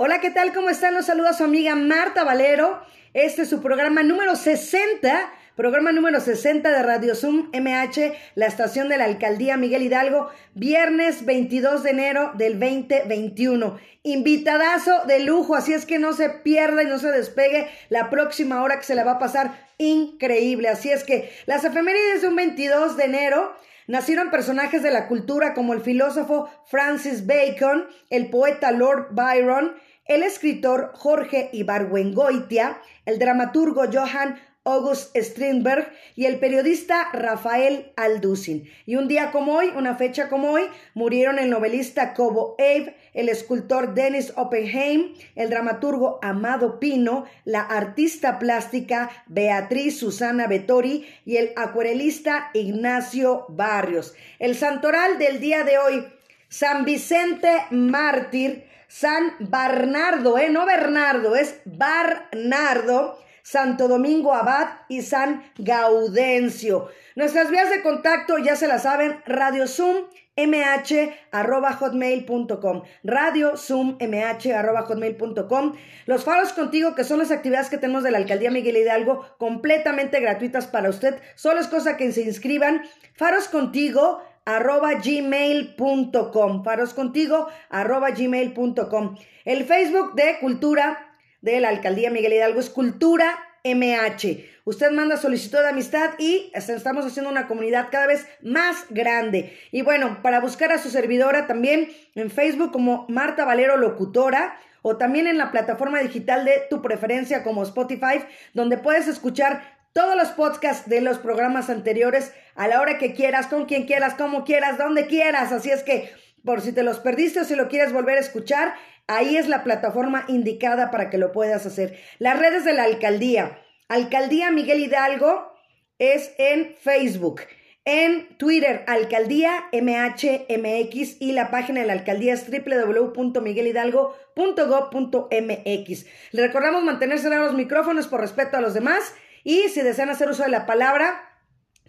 Hola, ¿qué tal? ¿Cómo están? Los saluda su amiga Marta Valero. Este es su programa número 60, programa número 60 de Radio Zoom MH, la estación de la Alcaldía Miguel Hidalgo, viernes 22 de enero del 2021. Invitadazo de lujo, así es que no se pierda y no se despegue la próxima hora que se la va a pasar increíble. Así es que las efemérides de un 22 de enero Nacieron personajes de la cultura como el filósofo Francis Bacon, el poeta Lord Byron, el escritor Jorge Ibargüengoitia, el dramaturgo Johann August Strindberg y el periodista Rafael Alducin. Y un día como hoy, una fecha como hoy, murieron el novelista Cobo Abe, el escultor Dennis Oppenheim, el dramaturgo Amado Pino, la artista plástica Beatriz Susana Vettori y el acuarelista Ignacio Barrios. El santoral del día de hoy, San Vicente Mártir, San Bernardo, ¿eh? No Bernardo, es Barnardo, Santo Domingo Abad y San Gaudencio. Nuestras vías de contacto ya se las saben, Radio Zoom mh arroba hotmail.com radio zoom mh arroba hotmail.com los faros contigo que son las actividades que tenemos de la alcaldía Miguel Hidalgo completamente gratuitas para usted solo es cosa que se inscriban faros contigo arroba gmail.com. Faros contigo, arroba gmail.com. El Facebook de Cultura de la Alcaldía Miguel Hidalgo es Cultura MH. Usted manda solicitud de amistad y estamos haciendo una comunidad cada vez más grande. Y bueno, para buscar a su servidora también en Facebook como Marta Valero Locutora o también en la plataforma digital de tu preferencia como Spotify, donde puedes escuchar todos los podcasts de los programas anteriores a la hora que quieras, con quien quieras, como quieras, donde quieras. Así es que, por si te los perdiste o si lo quieres volver a escuchar, ahí es la plataforma indicada para que lo puedas hacer. Las redes de la alcaldía. Alcaldía Miguel Hidalgo es en Facebook. En Twitter, Alcaldía MHMX y la página de la alcaldía es www.miguelhidalgo.gov.mx. Le recordamos mantener cerrados los micrófonos por respeto a los demás y si desean hacer uso de la palabra,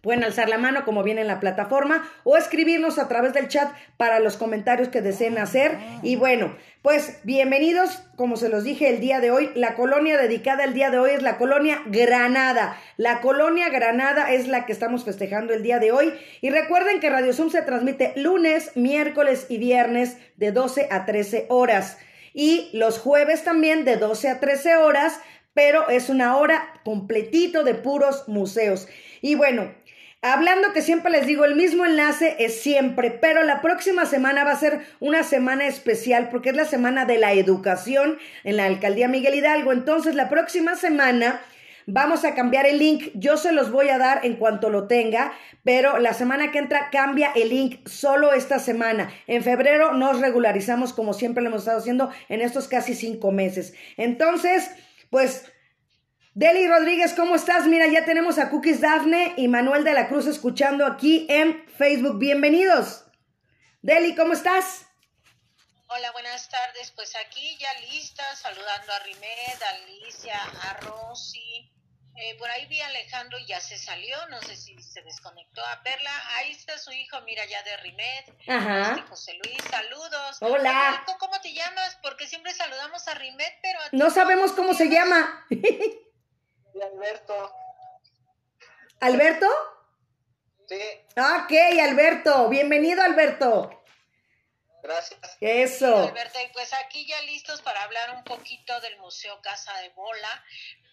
Pueden alzar la mano como viene en la plataforma o escribirnos a través del chat para los comentarios que deseen hacer. Y bueno, pues bienvenidos, como se los dije el día de hoy, la colonia dedicada el día de hoy es la colonia Granada. La colonia Granada es la que estamos festejando el día de hoy. Y recuerden que Radio Zoom se transmite lunes, miércoles y viernes de 12 a 13 horas. Y los jueves también de 12 a 13 horas pero es una hora completito de puros museos. Y bueno, Hablando que siempre les digo, el mismo enlace es siempre, pero la próxima semana va a ser una semana especial porque es la semana de la educación en la alcaldía Miguel Hidalgo. Entonces, la próxima semana vamos a cambiar el link. Yo se los voy a dar en cuanto lo tenga, pero la semana que entra cambia el link solo esta semana. En febrero nos regularizamos como siempre lo hemos estado haciendo en estos casi cinco meses. Entonces, pues, Deli Rodríguez, ¿cómo estás? Mira, ya tenemos a Cookies Dafne y Manuel de la Cruz escuchando aquí en Facebook. Bienvenidos. Deli, ¿cómo estás? Hola, buenas tardes. Pues aquí ya lista, saludando a Rimed, a Alicia, a Rosy. Eh, por ahí vi a Alejandro y ya se salió, no sé si se desconectó a verla. Ahí está su hijo, mira ya de Rimed. Ajá. Este José Luis, saludos. Hola. ¿Cómo te llamas? Porque siempre saludamos a Rimed, pero... no sabemos cómo se llama. Alberto. ¿Alberto? Sí. Ok, Alberto. Bienvenido, Alberto. Gracias. Eso. Alberto, pues aquí ya listos para hablar un poquito del Museo Casa de Bola,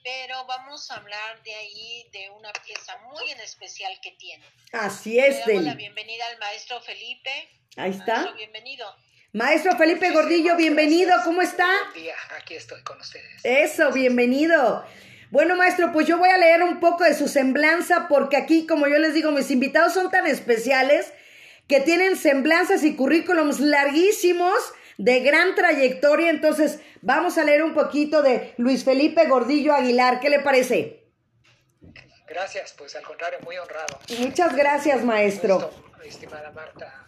pero vamos a hablar de ahí de una pieza muy en especial que tiene. Así es, Le damos la bienvenida al maestro Felipe. Ahí está. Maestro, bienvenido. Maestro Felipe Gordillo, bienvenido. ¿Cómo está? Buen día, aquí estoy con ustedes. Eso, bienvenido. Bueno, maestro, pues yo voy a leer un poco de su semblanza porque aquí, como yo les digo, mis invitados son tan especiales que tienen semblanzas y currículums larguísimos de gran trayectoria. Entonces, vamos a leer un poquito de Luis Felipe Gordillo Aguilar. ¿Qué le parece? Gracias, pues al contrario, muy honrado. Muchas gracias, maestro. Gusto, estimada Marta.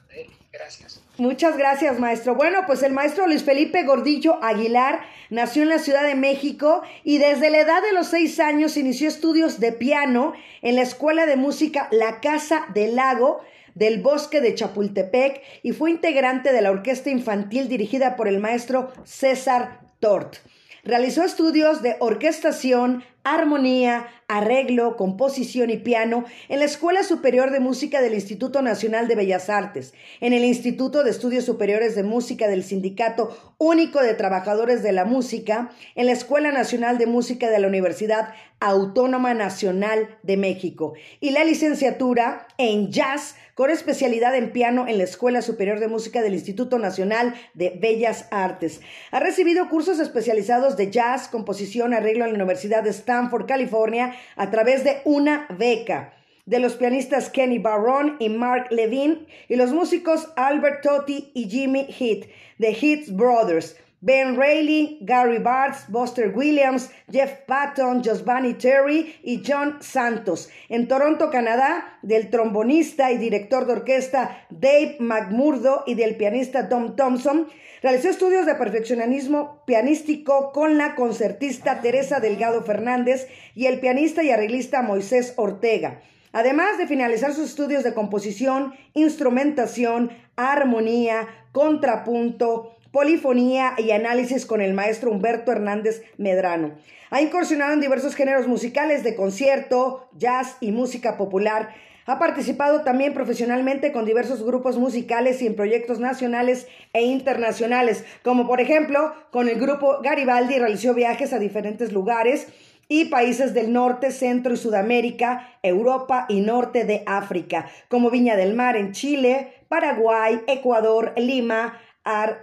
Gracias. Muchas gracias, maestro. Bueno, pues el maestro Luis Felipe Gordillo Aguilar nació en la Ciudad de México y desde la edad de los seis años inició estudios de piano en la Escuela de Música La Casa del Lago del Bosque de Chapultepec y fue integrante de la orquesta infantil dirigida por el maestro César Tort. Realizó estudios de orquestación, armonía, arreglo, composición y piano en la Escuela Superior de Música del Instituto Nacional de Bellas Artes, en el Instituto de Estudios Superiores de Música del Sindicato Único de Trabajadores de la Música, en la Escuela Nacional de Música de la Universidad Autónoma Nacional de México y la licenciatura en jazz con especialidad en piano en la Escuela Superior de Música del Instituto Nacional de Bellas Artes. Ha recibido cursos especializados de jazz, composición, arreglo en la Universidad de Stanford, California, a través de una beca de los pianistas Kenny Barron y Mark Levine y los músicos Albert Totti y Jimmy Heath de Heath Brothers. Ben Reilly, Gary Bartz, Buster Williams, Jeff Patton, Giovanni Terry y John Santos. En Toronto, Canadá, del trombonista y director de orquesta Dave McMurdo y del pianista Tom Thompson. Realizó estudios de perfeccionismo pianístico con la concertista Teresa Delgado Fernández y el pianista y arreglista Moisés Ortega. Además de finalizar sus estudios de composición, instrumentación, armonía, contrapunto, polifonía y análisis con el maestro Humberto Hernández Medrano. Ha incursionado en diversos géneros musicales de concierto, jazz y música popular. Ha participado también profesionalmente con diversos grupos musicales y en proyectos nacionales e internacionales, como por ejemplo con el grupo Garibaldi realizó viajes a diferentes lugares y países del norte, centro y Sudamérica, Europa y norte de África, como Viña del Mar en Chile, Paraguay, Ecuador, Lima,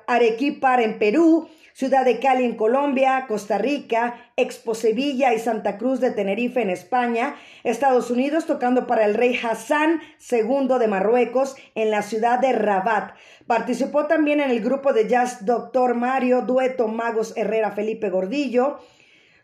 Arequipa en Perú, Ciudad de Cali en Colombia, Costa Rica, Expo Sevilla y Santa Cruz de Tenerife en España, Estados Unidos tocando para el rey Hassan II de Marruecos en la ciudad de Rabat. Participó también en el grupo de jazz Doctor Mario, dueto Magos Herrera Felipe Gordillo,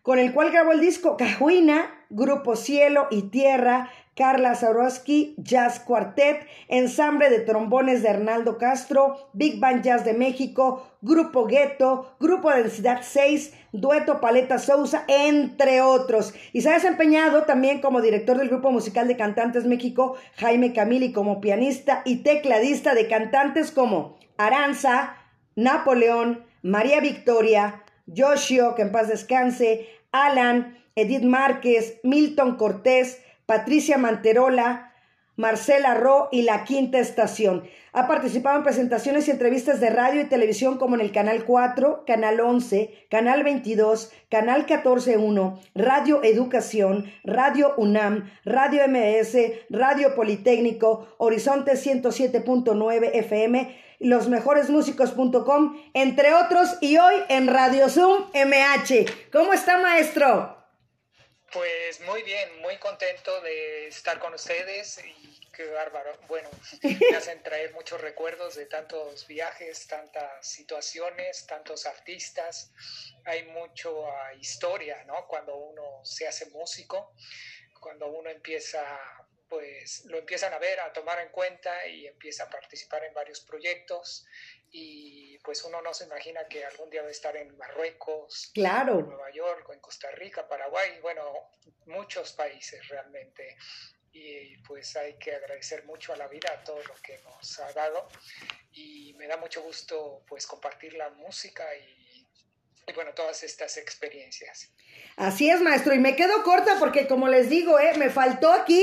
con el cual grabó el disco Cajuina, Grupo Cielo y Tierra, Carla Zarowski, Jazz Quartet, Ensamble de Trombones de Hernaldo Castro, Big Band Jazz de México, Grupo Gueto, Grupo Densidad 6, Dueto Paleta Sousa, entre otros. Y se ha desempeñado también como director del Grupo Musical de Cantantes México, Jaime Camili, como pianista y tecladista de cantantes como Aranza, Napoleón, María Victoria, Joshio, que en paz descanse, Alan, Edith Márquez, Milton Cortés, Patricia Manterola, Marcela Ro y La Quinta Estación. Ha participado en presentaciones y entrevistas de radio y televisión como en el Canal 4, Canal 11, Canal 22, Canal 14.1, Radio Educación, Radio UNAM, Radio MS, Radio Politécnico, Horizonte 107.9 FM, losmejoresmúsicos.com, entre otros, y hoy en Radio Zoom MH. ¿Cómo está, maestro? Pues muy bien, muy contento de estar con ustedes y qué bárbaro. Bueno, me hacen traer muchos recuerdos de tantos viajes, tantas situaciones, tantos artistas. Hay mucho uh, historia, ¿no? Cuando uno se hace músico, cuando uno empieza, pues lo empiezan a ver, a tomar en cuenta y empieza a participar en varios proyectos y pues uno no se imagina que algún día va a estar en Marruecos, claro. en Nueva York, o en Costa Rica, Paraguay, bueno, muchos países realmente. Y pues hay que agradecer mucho a la vida todo lo que nos ha dado y me da mucho gusto pues compartir la música y, y bueno, todas estas experiencias. Así es, maestro, y me quedo corta porque como les digo, eh, me faltó aquí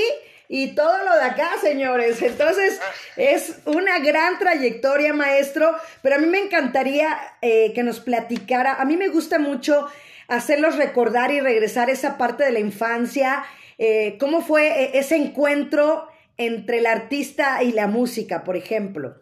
y todo lo de acá, señores. Entonces, es una gran trayectoria, maestro, pero a mí me encantaría eh, que nos platicara. A mí me gusta mucho hacerlos recordar y regresar esa parte de la infancia. Eh, ¿Cómo fue eh, ese encuentro entre el artista y la música, por ejemplo?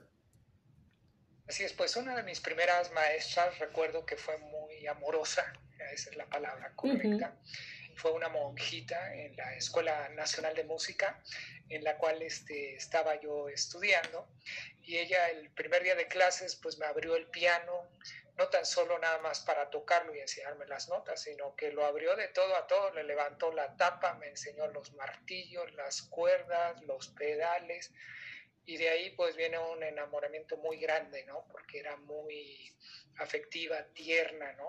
Así es, pues una de mis primeras maestras recuerdo que fue muy amorosa, esa es la palabra correcta. Uh -huh fue una monjita en la Escuela Nacional de Música, en la cual este, estaba yo estudiando. Y ella el primer día de clases pues me abrió el piano, no tan solo nada más para tocarlo y enseñarme las notas, sino que lo abrió de todo a todo, le levantó la tapa, me enseñó los martillos, las cuerdas, los pedales, y de ahí pues viene un enamoramiento muy grande, ¿no? Porque era muy afectiva, tierna, ¿no?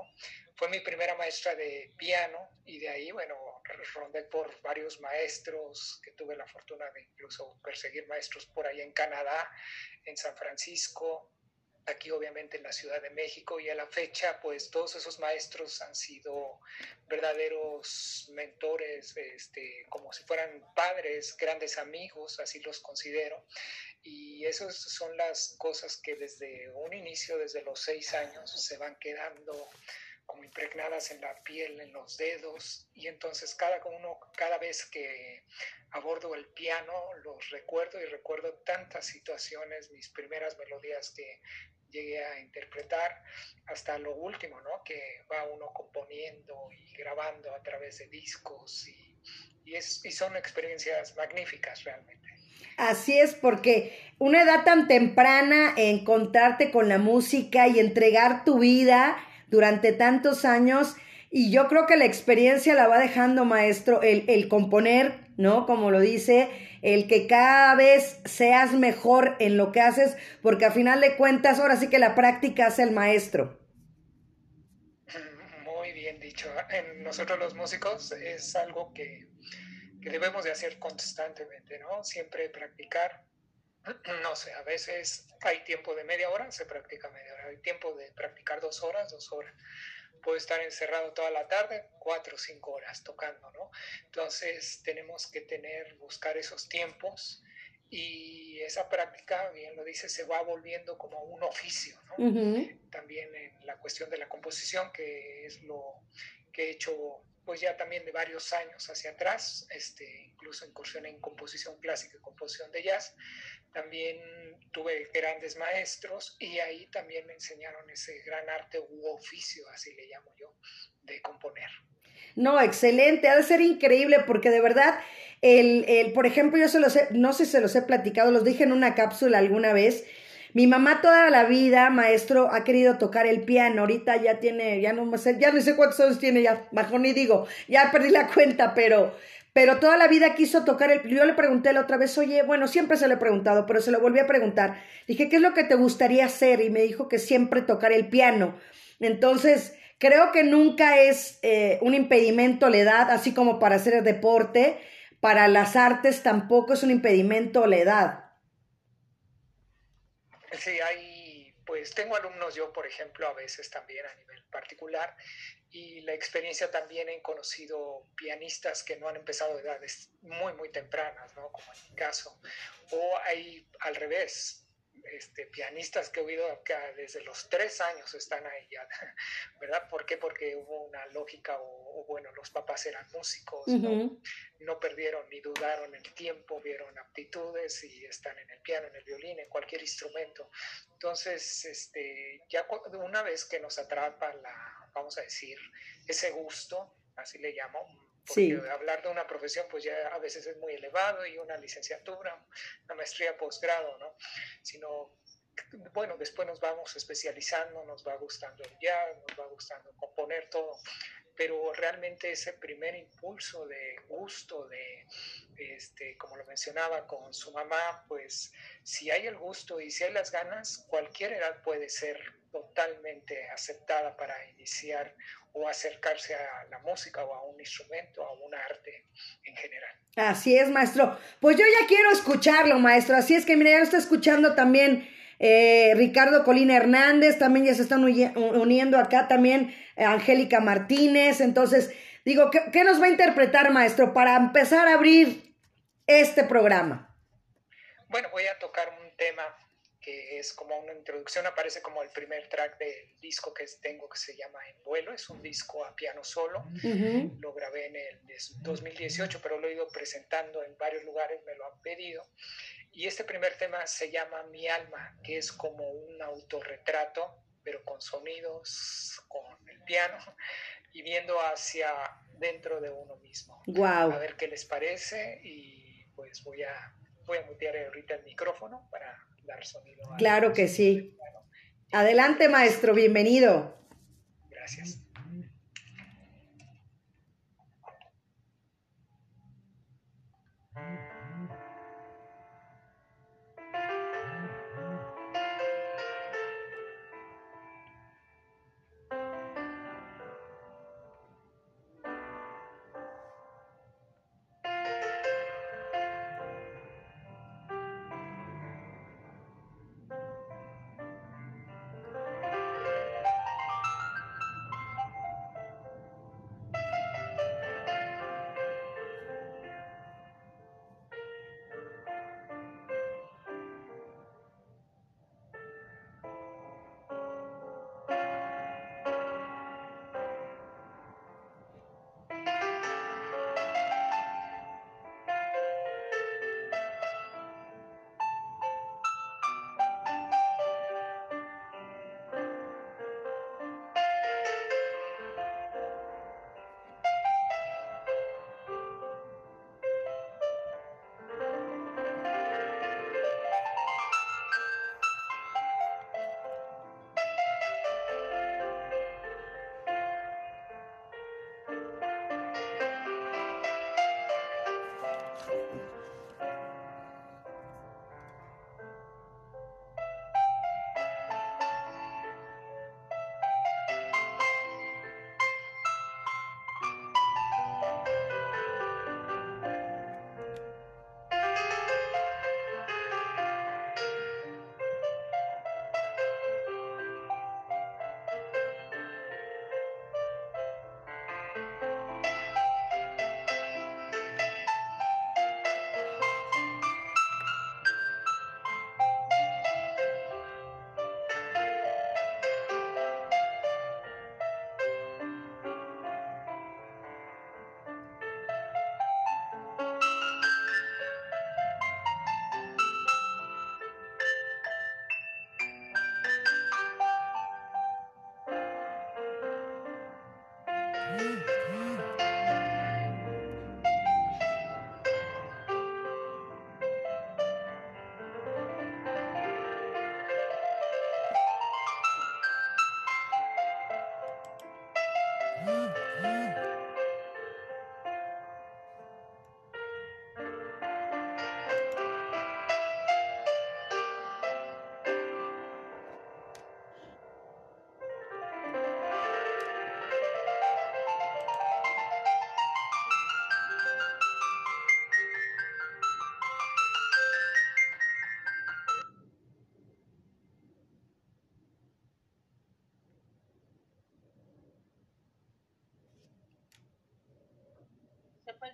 Fue mi primera maestra de piano y de ahí, bueno, rondé por varios maestros, que tuve la fortuna de incluso perseguir maestros por ahí en Canadá, en San Francisco, aquí obviamente en la Ciudad de México y a la fecha pues todos esos maestros han sido verdaderos mentores, este, como si fueran padres, grandes amigos, así los considero. Y esas son las cosas que desde un inicio, desde los seis años, se van quedando como impregnadas en la piel, en los dedos, y entonces cada uno, cada vez que abordo el piano, los recuerdo y recuerdo tantas situaciones, mis primeras melodías que llegué a interpretar hasta lo último, ¿no? Que va uno componiendo y grabando a través de discos y, son experiencias magníficas realmente. Así es, porque una edad tan temprana, encontrarte con la música y entregar tu vida durante tantos años, y yo creo que la experiencia la va dejando, maestro, el, el componer, ¿no? Como lo dice, el que cada vez seas mejor en lo que haces, porque a final de cuentas, ahora sí que la práctica hace el maestro. Muy bien dicho. En nosotros los músicos es algo que, que debemos de hacer constantemente, ¿no? Siempre practicar. No sé, a veces hay tiempo de media hora, se practica media hora. Hay tiempo de practicar dos horas, dos horas puedo estar encerrado toda la tarde, cuatro o cinco horas tocando, ¿no? Entonces tenemos que tener, buscar esos tiempos y esa práctica, bien lo dice, se va volviendo como un oficio, ¿no? También en la cuestión de la composición, que es lo que he hecho pues ya también de varios años hacia atrás, este, incluso incursioné en composición clásica y composición de jazz, también tuve grandes maestros y ahí también me enseñaron ese gran arte u oficio, así le llamo yo, de componer. No, excelente, ha de ser increíble porque de verdad, el, el, por ejemplo, yo se los he, no sé si se los he platicado, los dije en una cápsula alguna vez, mi mamá toda la vida, maestro, ha querido tocar el piano. Ahorita ya tiene, ya no sé, ya no sé cuántos años tiene, ya mejor ni digo, ya perdí la cuenta, pero, pero toda la vida quiso tocar el. Yo le pregunté la otra vez, oye, bueno, siempre se lo he preguntado, pero se lo volví a preguntar. Dije, ¿qué es lo que te gustaría hacer? Y me dijo que siempre tocar el piano. Entonces, creo que nunca es eh, un impedimento la edad, así como para hacer el deporte. Para las artes tampoco es un impedimento la edad. Sí, hay, pues tengo alumnos yo, por ejemplo, a veces también a nivel particular, y la experiencia también he conocido pianistas que no han empezado edades muy, muy tempranas, ¿no? Como en mi caso, o hay al revés, este, pianistas que he oído acá desde los tres años están ahí ya, ¿verdad? ¿Por qué? Porque hubo una lógica o, bueno, los papás eran músicos, ¿no? no perdieron ni dudaron el tiempo, vieron aptitudes y están en el piano, en el violín, en cualquier instrumento. Entonces, este, ya una vez que nos atrapa la, vamos a decir, ese gusto, así le llamo, porque hablar de una profesión pues ya a veces es muy elevado y una licenciatura, una maestría, posgrado, ¿no? Sino, bueno, después nos vamos especializando, nos va gustando el jazz, nos va gustando componer todo, pero realmente ese primer impulso de gusto, de, este, como lo mencionaba con su mamá, pues si hay el gusto y si hay las ganas, cualquier edad puede ser totalmente aceptada para iniciar o acercarse a la música o a un instrumento, a un arte en general. Así es, maestro. Pues yo ya quiero escucharlo, maestro. Así es que, mira, ya lo está escuchando también eh, Ricardo Colina Hernández, también ya se están uniendo acá también eh, Angélica Martínez. Entonces, digo, ¿qué, ¿qué nos va a interpretar, maestro, para empezar a abrir este programa? Bueno, voy a tocar un tema que es como una introducción, aparece como el primer track del disco que tengo que se llama En vuelo, es un disco a piano solo, lo grabé en el 2018, pero lo he ido presentando en varios lugares, me lo han pedido. Y este primer tema se llama Mi alma, que es como un autorretrato, pero con sonidos, con el piano, y viendo hacia dentro de uno mismo. Wow. A ver qué les parece y pues voy a, voy a mutear ahorita el micrófono para dar sonido. Claro que sí. Adelante, maestro, bienvenido. Gracias.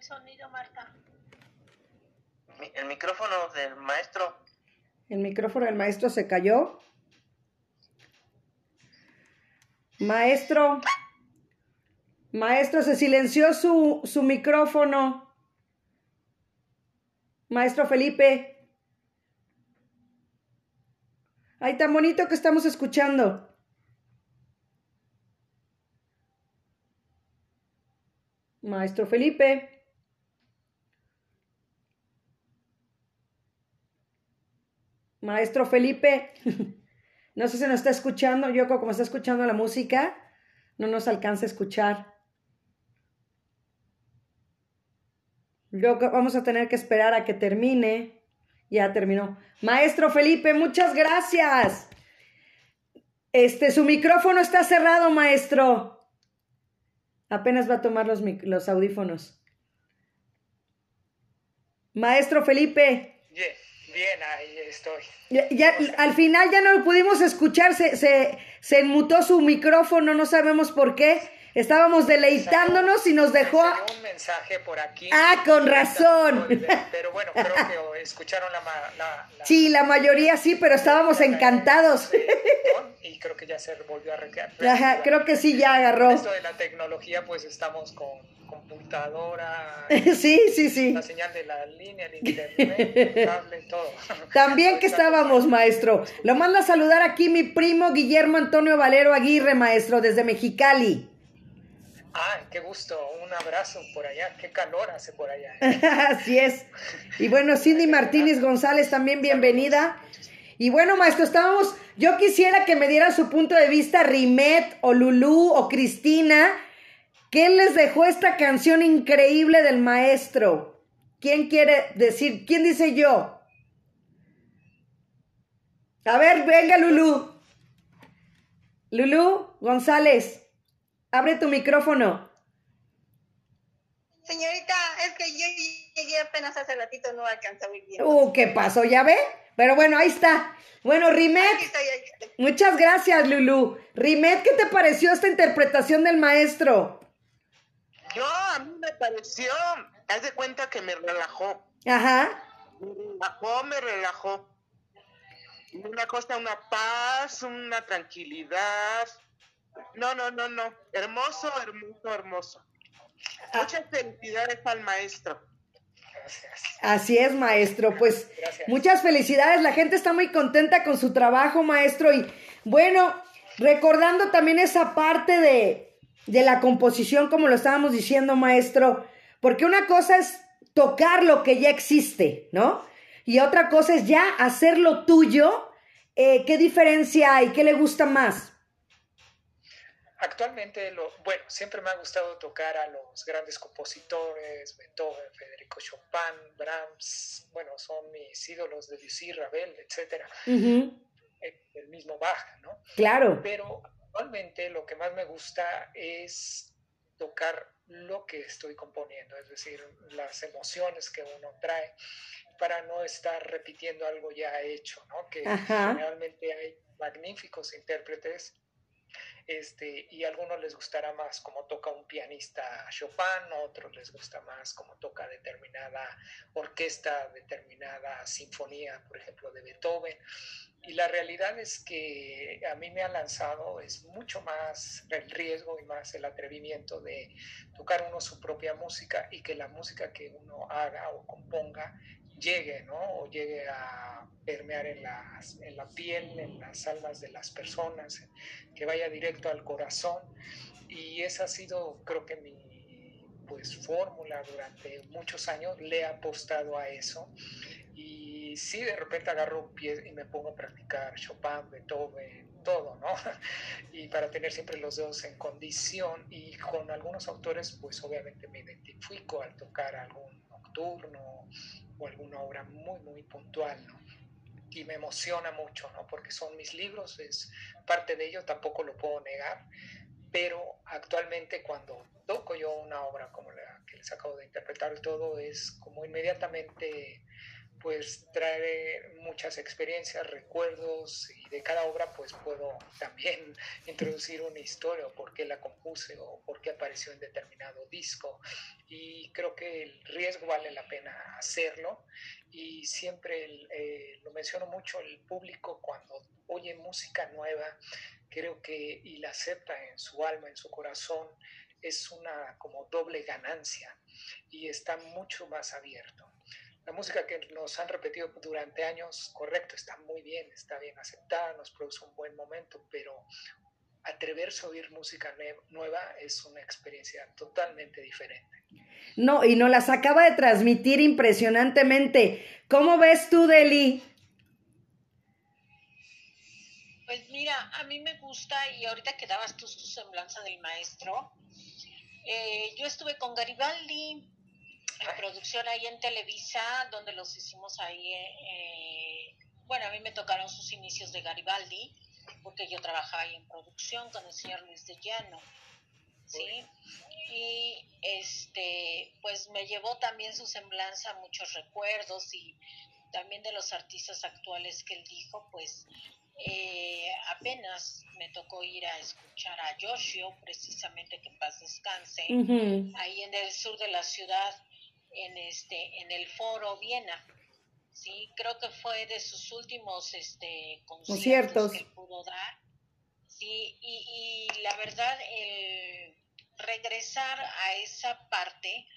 El sonido, Marta? El micrófono del maestro. El micrófono del maestro se cayó. Maestro. Maestro, se silenció su, su micrófono. Maestro Felipe. Ay, tan bonito que estamos escuchando. Maestro Felipe. Maestro Felipe, no sé si nos está escuchando, yo como está escuchando la música, no nos alcanza a escuchar. Yo vamos a tener que esperar a que termine. Ya terminó. Maestro Felipe, muchas gracias. Este, su micrófono está cerrado, maestro. Apenas va a tomar los, los audífonos. Maestro Felipe. Bien, ahí estoy. Ya, al final ya no lo pudimos escuchar, se, se, se enmutó su micrófono, no sabemos por qué. Estábamos deleitándonos y nos dejó. un mensaje por aquí. Ah, con razón. Pero bueno, creo que escucharon la, la, Sí, la mayoría sí, pero estábamos encantados. Y creo que ya se volvió a recrear. Ajá, creo que sí, ya agarró. Esto de la tecnología, pues estamos con computadora. sí, sí, sí. La señal de la línea, el internet, cable, todo. También que estábamos, maestro. Lo manda a saludar aquí mi primo Guillermo Antonio Valero Aguirre, maestro, desde Mexicali. Ay, qué gusto, un abrazo por allá, qué calor hace por allá. Así es. Y bueno, Cindy Martínez González también bienvenida. Y bueno, maestro, estábamos, yo quisiera que me diera su punto de vista Rimet o Lulú o Cristina. ¿Qué les dejó esta canción increíble del maestro? ¿Quién quiere decir? ¿Quién dice yo? A ver, venga Lulú. Lulú González, abre tu micrófono. Señorita, es que yo llegué apenas hace ratito, no alcanzé a oír bien. Uh, ¿qué pasó? ¿Ya ve? Pero bueno, ahí está. Bueno, Rimet, Aquí estoy, aquí estoy. muchas gracias, Lulú. Rimet, ¿qué te pareció esta interpretación del maestro? Yo, a mí me pareció, haz de cuenta que me relajó. Ajá. Me relajó, me relajó. Una cosa, una paz, una tranquilidad. No, no, no, no. Hermoso, hermoso, hermoso. Muchas felicidades al maestro. Gracias. Así es, maestro. Pues Gracias. muchas felicidades. La gente está muy contenta con su trabajo, maestro. Y bueno, recordando también esa parte de, de la composición, como lo estábamos diciendo, maestro, porque una cosa es tocar lo que ya existe, ¿no? Y otra cosa es ya hacerlo tuyo. Eh, ¿Qué diferencia hay? ¿Qué le gusta más? Actualmente, lo, bueno, siempre me ha gustado tocar a los grandes compositores, Beethoven, Federico Chopin, Brahms, bueno, son mis ídolos de Debussy, Ravel, el, el mismo Bach, ¿no? Claro. Pero actualmente lo que más me gusta es tocar lo que estoy componiendo, es decir, las emociones que uno trae para no estar repitiendo algo ya hecho, ¿no? Que Ajá. generalmente hay magníficos intérpretes este, y a algunos les gustará más como toca un pianista Chopin, a otros les gusta más como toca determinada orquesta, determinada sinfonía, por ejemplo, de Beethoven. Y la realidad es que a mí me ha lanzado es mucho más el riesgo y más el atrevimiento de tocar uno su propia música y que la música que uno haga o componga llegue, ¿no? O llegue a permear en, las, en la piel, en las almas de las personas, que vaya directo al corazón. Y esa ha sido, creo que mi pues fórmula durante muchos años, le he apostado a eso. Y sí, de repente agarro un pie y me pongo a practicar Chopin, Beethoven, todo, ¿no? Y para tener siempre los dedos en condición. Y con algunos autores, pues obviamente me identifico al tocar algún nocturno o alguna obra muy, muy puntual, ¿no? Y me emociona mucho, ¿no? Porque son mis libros, es parte de ello, tampoco lo puedo negar. Pero actualmente cuando toco yo una obra como la que les acabo de interpretar, todo es como inmediatamente pues trae muchas experiencias, recuerdos y de cada obra pues puedo también introducir una historia o por qué la compuse o por qué apareció en determinado disco. Y creo que el riesgo vale la pena hacerlo y siempre eh, lo menciono mucho el público cuando oye música nueva creo que y la acepta en su alma, en su corazón es una como doble ganancia y está mucho más abierto la música que nos han repetido durante años, correcto, está muy bien, está bien aceptada, nos produce un buen momento, pero atreverse a oír música nueva es una experiencia totalmente diferente. No, y nos las acaba de transmitir impresionantemente. ¿Cómo ves tú, Deli? Pues mira, a mí me gusta y ahorita que dabas tú tu semblanza del maestro, eh, yo estuve con Garibaldi producción ahí en Televisa, donde los hicimos ahí, eh, bueno, a mí me tocaron sus inicios de Garibaldi, porque yo trabajaba ahí en producción con el señor Luis de Llano, ¿sí? Y este, pues me llevó también su semblanza, muchos recuerdos y también de los artistas actuales que él dijo, pues eh, apenas me tocó ir a escuchar a Yoshio, precisamente que en paz descanse, Uh -huh. ahí en el sur de la ciudad, en este, en el foro Viena. Sí, creo que fue de sus últimos este, conciertos, Conciertos. que él pudo dar. Sí, y, y la verdad, el regresar a esa parte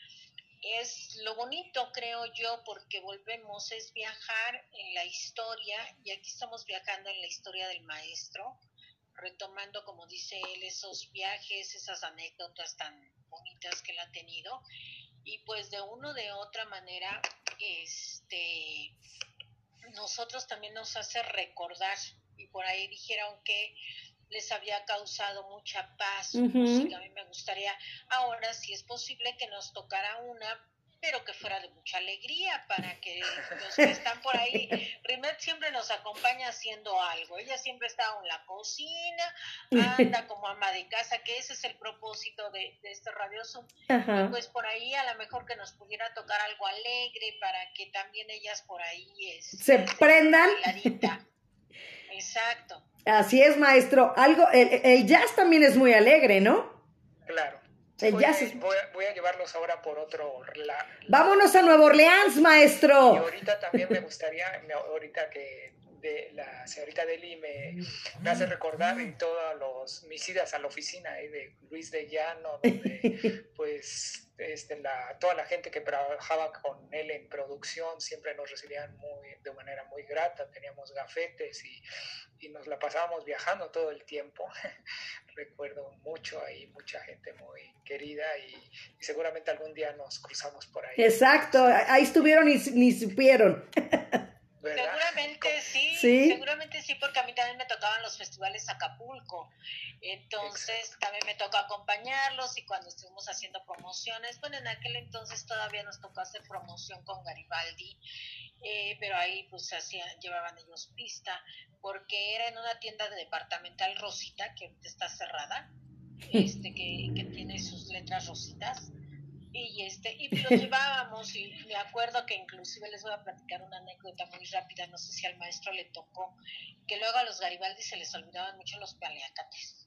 es lo bonito, creo yo, porque volvemos, es viajar en la historia, y aquí estamos viajando en la historia del maestro, retomando, como dice él, esos viajes, esas anécdotas tan bonitas que él ha tenido. Y pues de una de otra manera, este, nosotros también nos hace recordar, y por ahí dijeron que les había causado mucha paz música. A mí me gustaría ahora, si es posible, que nos tocara una, pero que fuera de mucha alegría para que los que están por ahí, Rimet siempre nos acompaña haciendo algo. Ella siempre está en la cocina, anda como ama de casa, que ese es el propósito de, de este Radio Zoom. Ajá. Pues por ahí a lo mejor que nos pudiera tocar algo alegre para que también ellas por ahí este, Se prendan. Exacto. Así es, maestro. Algo, el, el jazz también es muy alegre, ¿no? Claro. Voy, jazz a, es- voy, a, voy a llevarlos ahora por otro... la- Vámonos a Nueva Orleans, Y maestro. ahorita también me gustaría, ahorita que de, la señorita Deli me, me hace recordar en todas los, mis idas a la oficina eh, de Luis de Llano, donde pues este, la, toda la gente que trabajaba con él en producción siempre nos recibían muy, de manera muy grata, teníamos gafetes y, y nos la pasábamos viajando todo el tiempo. Recuerdo mucho ahí, mucha gente muy querida y, y seguramente algún día nos cruzamos por ahí. Exacto. Ahí estuvieron y ni supieron. ¿verdad? Seguramente sí, Sí. seguramente sí, porque a mí también me tocaban los festivales Acapulco. Entonces también me tocó acompañarlos y cuando estuvimos haciendo promociones, bueno, en aquel entonces todavía nos tocó hacer promoción con Garibaldi, eh, pero ahí pues hacían, llevaban ellos pista, porque era en una tienda de departamental Rosita, que ahorita está cerrada, este que, que tiene sus letras rositas. Y este, y los llevábamos, y me acuerdo que inclusive les voy a platicar una anécdota muy rápida, no sé si al maestro le tocó, que luego a los Garibaldi se les olvidaban mucho los paliacates.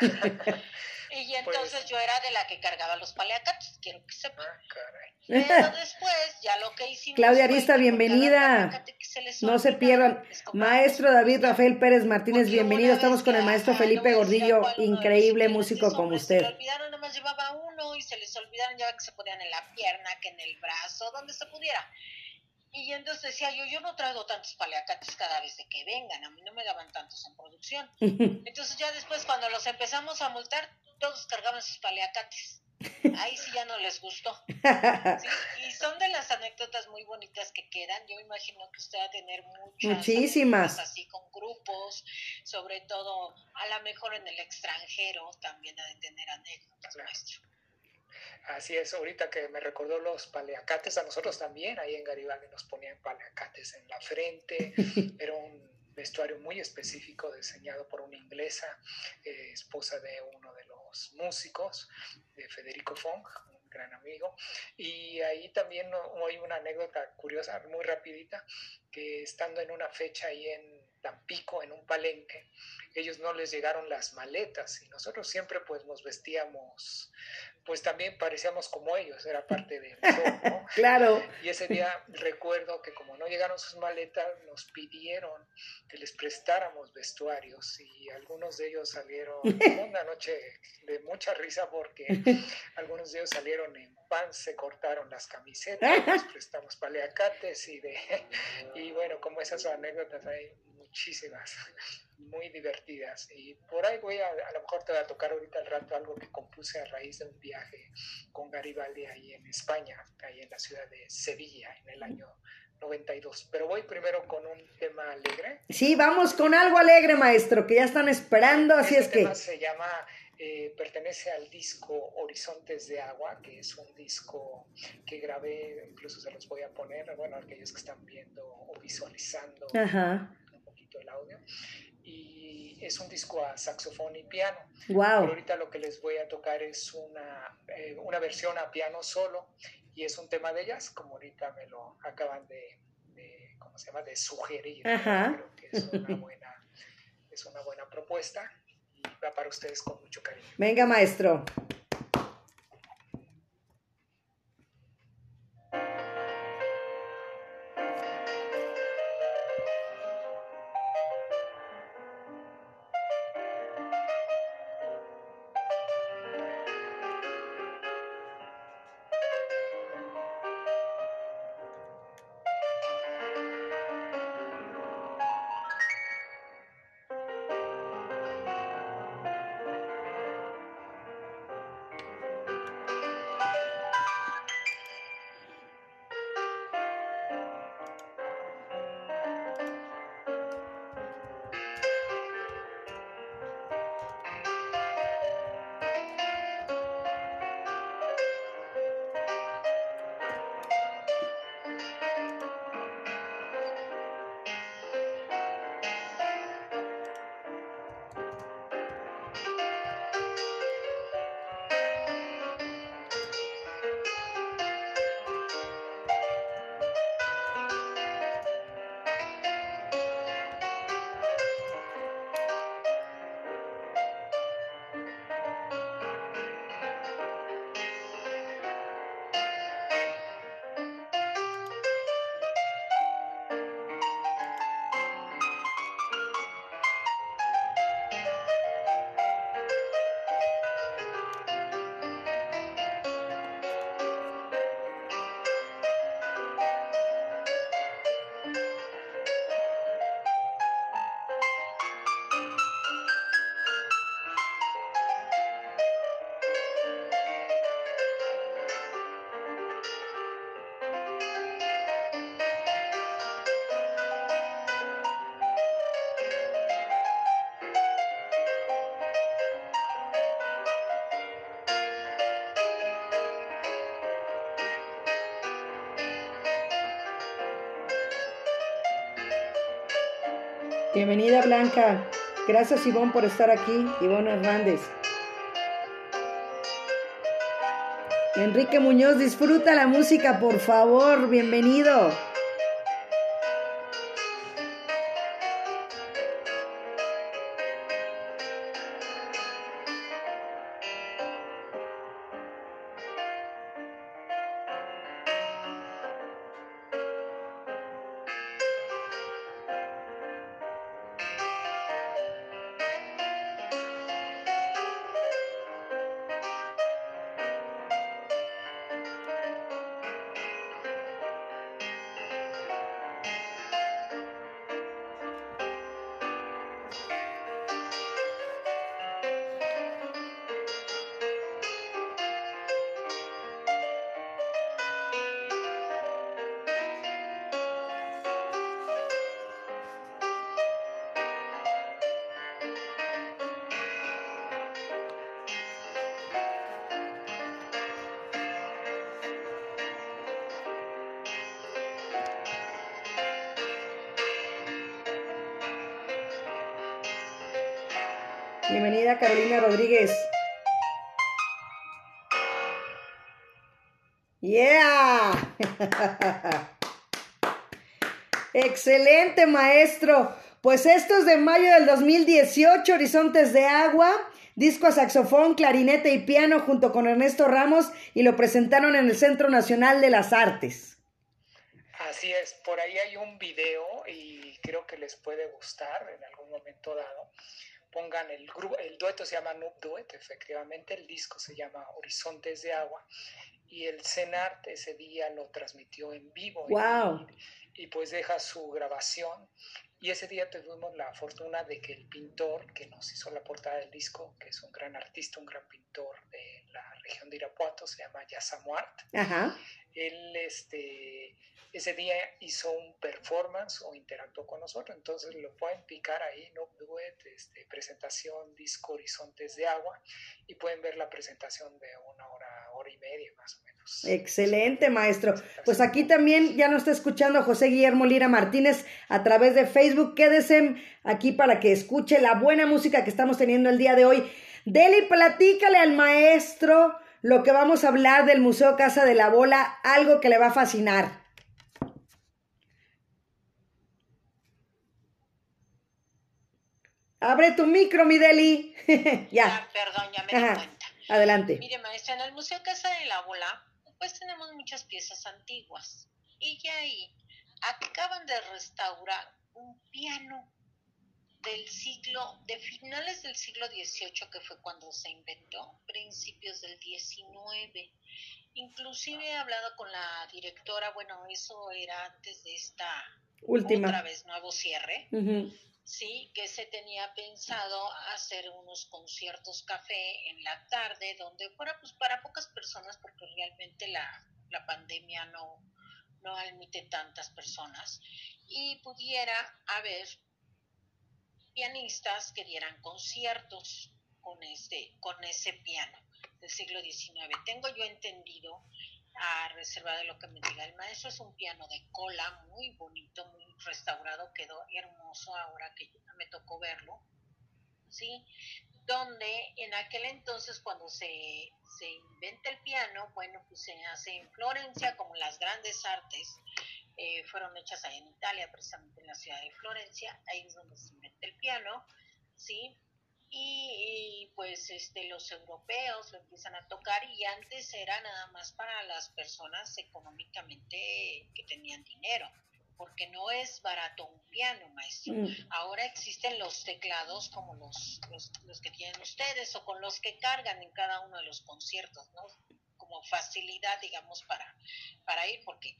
y entonces Pues- yo era de la que cargaba los paliacates, quiero que sepan. Ah. Pero después, ya lo que hicimos. Claudia Arista, bienvenida. se No se pierdan. Maestro David Rafael Pérez Martínez, porque bienvenido. Estamos con el maestro Felipe Gordillo, increíble músico como usted. Se le olvidaron, nomás llevaba uno y se les olvidaron ya que se ponían en la pierna, que en el brazo, donde se pudiera. Y entonces decía yo, yo no traigo tantos paliacates cada vez de que vengan, a mí no me daban tantos en producción. Entonces ya después cuando los empezamos a multar, todos cargaban sus paliacates. Ahí sí ya no les gustó. ¿sí? Y son de las anécdotas muy bonitas que quedan. Yo imagino que usted va a tener muchas Muchísimas. así con grupos, sobre todo a lo mejor en el extranjero también ha de tener anécdotas, maestro. Así es, ahorita que me recordó los paleacates, a nosotros también, ahí en Garibaldi nos ponían paleacates en la frente, era un vestuario muy específico diseñado por una inglesa, eh, esposa de uno de los músicos, de Federico Fong, un gran amigo, y ahí también no- hay una anécdota curiosa, muy rapidita, que estando en una fecha ahí en Tampico, en un palenque, ellos no les llegaron las maletas y nosotros siempre pues nos vestíamos pues también parecíamos como ellos, era parte del show, ¿no? Claro. Y ese día recuerdo que como no llegaron sus maletas, nos pidieron que les prestáramos vestuarios y algunos de ellos salieron, una noche de mucha risa porque algunos de ellos salieron en pan, se cortaron las camisetas, les prestamos paleacates y de, y bueno, como esas anécdotas hay muchísimas, muy divertidas. Y por ahí voy a, a lo mejor te va a tocar ahorita al rato algo que compuse a raíz de un viaje con Garibaldi ahí en España, ahí en la ciudad de Sevilla, en el año 92. Pero voy primero con un tema alegre. Sí, vamos con algo alegre, maestro, que ya están esperando, así este es que... tema se llama, eh, pertenece al disco Horizontes de Agua, que es un disco que grabé, incluso se los voy a poner, bueno, aquellos que están viendo o visualizando Ajá. Poquito el audio. Y es un disco a saxofón y piano. Pero Wow. ahorita lo que les voy a tocar es una, eh, una versión a piano solo y es un tema de ellas, como ahorita me lo acaban de, de ¿cómo se llama?, de sugerir. Ajá. Creo que es una buena, es una buena propuesta y va para ustedes con mucho cariño. Venga, maestro. Bienvenida Blanca. Gracias Ivonne por estar aquí. Ivonne Hernández. Enrique Muñoz, disfruta la música, por favor. Bienvenido. Carolina Rodríguez. Yeah. Excelente, maestro. Pues esto es de mayo del 2018, Horizontes de Agua, disco a saxofón, clarinete y piano junto con Ernesto Ramos y lo presentaron en el Centro Nacional de las Artes. Así es, por ahí hay un video y creo que les puede gustar en algún momento dado pongan el grupo, el dueto se llama Noob Duet, efectivamente, el disco se llama Horizontes de Agua y el CENART ese día lo transmitió en vivo wow. y, y, pues deja su grabación y ese día tuvimos la fortuna de que el pintor que nos hizo la portada del disco, que es un gran artista, un gran pintor de la región de Irapuato, se llama Yasamuart, Ajá. él este ese día hizo un performance o interactuó con nosotros, entonces lo pueden picar ahí, no duet, este, presentación disco Horizontes de Agua y pueden ver la presentación de una hora, hora y media más o menos. Excelente, maestro. Pues aquí también ya nos está escuchando José Guillermo Lira Martínez a través de Facebook. Quédese aquí para que escuche la buena música que estamos teniendo el día de hoy. Deli, platícale al maestro lo que vamos a hablar del Museo Casa de la Bola, algo que le va a fascinar. Abre tu micro, mi Deli. ya. Ah, perdón, ya me di Ajá. cuenta. Adelante. Mire, maestra, en el Museo Casa de la Bola, pues tenemos muchas piezas antiguas. Y ya ahí acaban de restaurar un piano del siglo, de finales del siglo XVIII, que fue cuando se inventó, principios del XIX. Inclusive he hablado con la directora, bueno, eso era antes de esta Última. otra vez nuevo cierre. Ujú. Sí, que se tenía pensado hacer unos conciertos café en la tarde, donde fuera pues para pocas personas, porque realmente la, la pandemia no, no admite tantas personas, y pudiera haber pianistas que dieran conciertos con este, con ese piano del siglo XIX. Tengo yo entendido, a reserva de lo que me diga el maestro, es un piano de cola muy bonito, muy restaurado, quedó hermoso ahora que me tocó verlo, ¿sí? Donde en aquel entonces cuando se, se inventa el piano, bueno, pues se hace en Florencia, como las grandes artes eh, fueron hechas ahí en Italia, precisamente en la ciudad de Florencia, ahí es donde se inventa el piano, ¿sí? Y, y, pues este los europeos lo empiezan a tocar y antes era nada más para las personas económicamente que tenían dinero porque no es barato un piano maestro Mm. ahora existen los teclados como los, los los que tienen ustedes o con los que cargan en cada uno de los conciertos no como facilidad digamos para para ir porque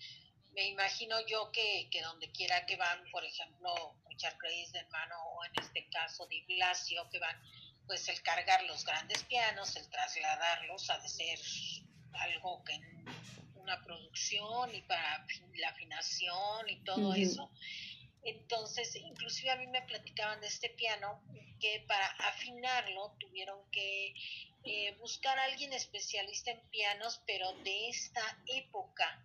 me imagino yo que, que donde quiera que van, por ejemplo, Richard Grace de hermano o en este caso Di Blasio, que van, pues el cargar los grandes pianos, el trasladarlos ha de ser algo que una producción y para la afinación y todo eso. Entonces, inclusive a mí me platicaban de este piano que para afinarlo tuvieron que eh, buscar a alguien especialista en pianos, pero de esta época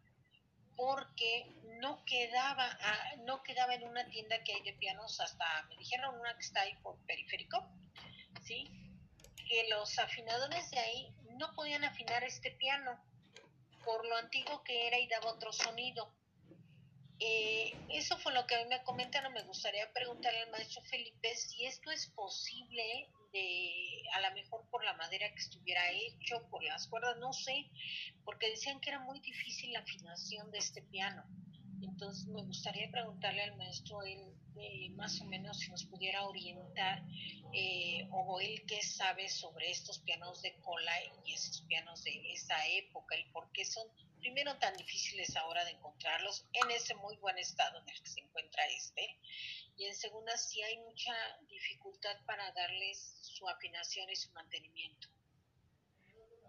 porque no quedaba, ah, no quedaba en una tienda que hay de pianos hasta, me dijeron una que está ahí por periférico, ¿sí? Que los afinadores de ahí no podían afinar este piano por lo antiguo que era y daba otro sonido. Eh, eso fue lo que a mí me comentaron. Me gustaría preguntarle al maestro Felipe si esto es posible, a lo mejor por la madera que estuviera hecho, por las cuerdas, no sé, porque decían que era muy difícil la afinación de este piano. Entonces me gustaría preguntarle al maestro él eh, más o menos si nos pudiera orientar eh, o él qué sabe sobre estos pianos de cola y esos pianos de esa época y por qué son primero tan difíciles ahora de encontrarlos en ese muy buen estado en el que se encuentra este y en segunda si hay mucha dificultad para darles su afinación y su mantenimiento.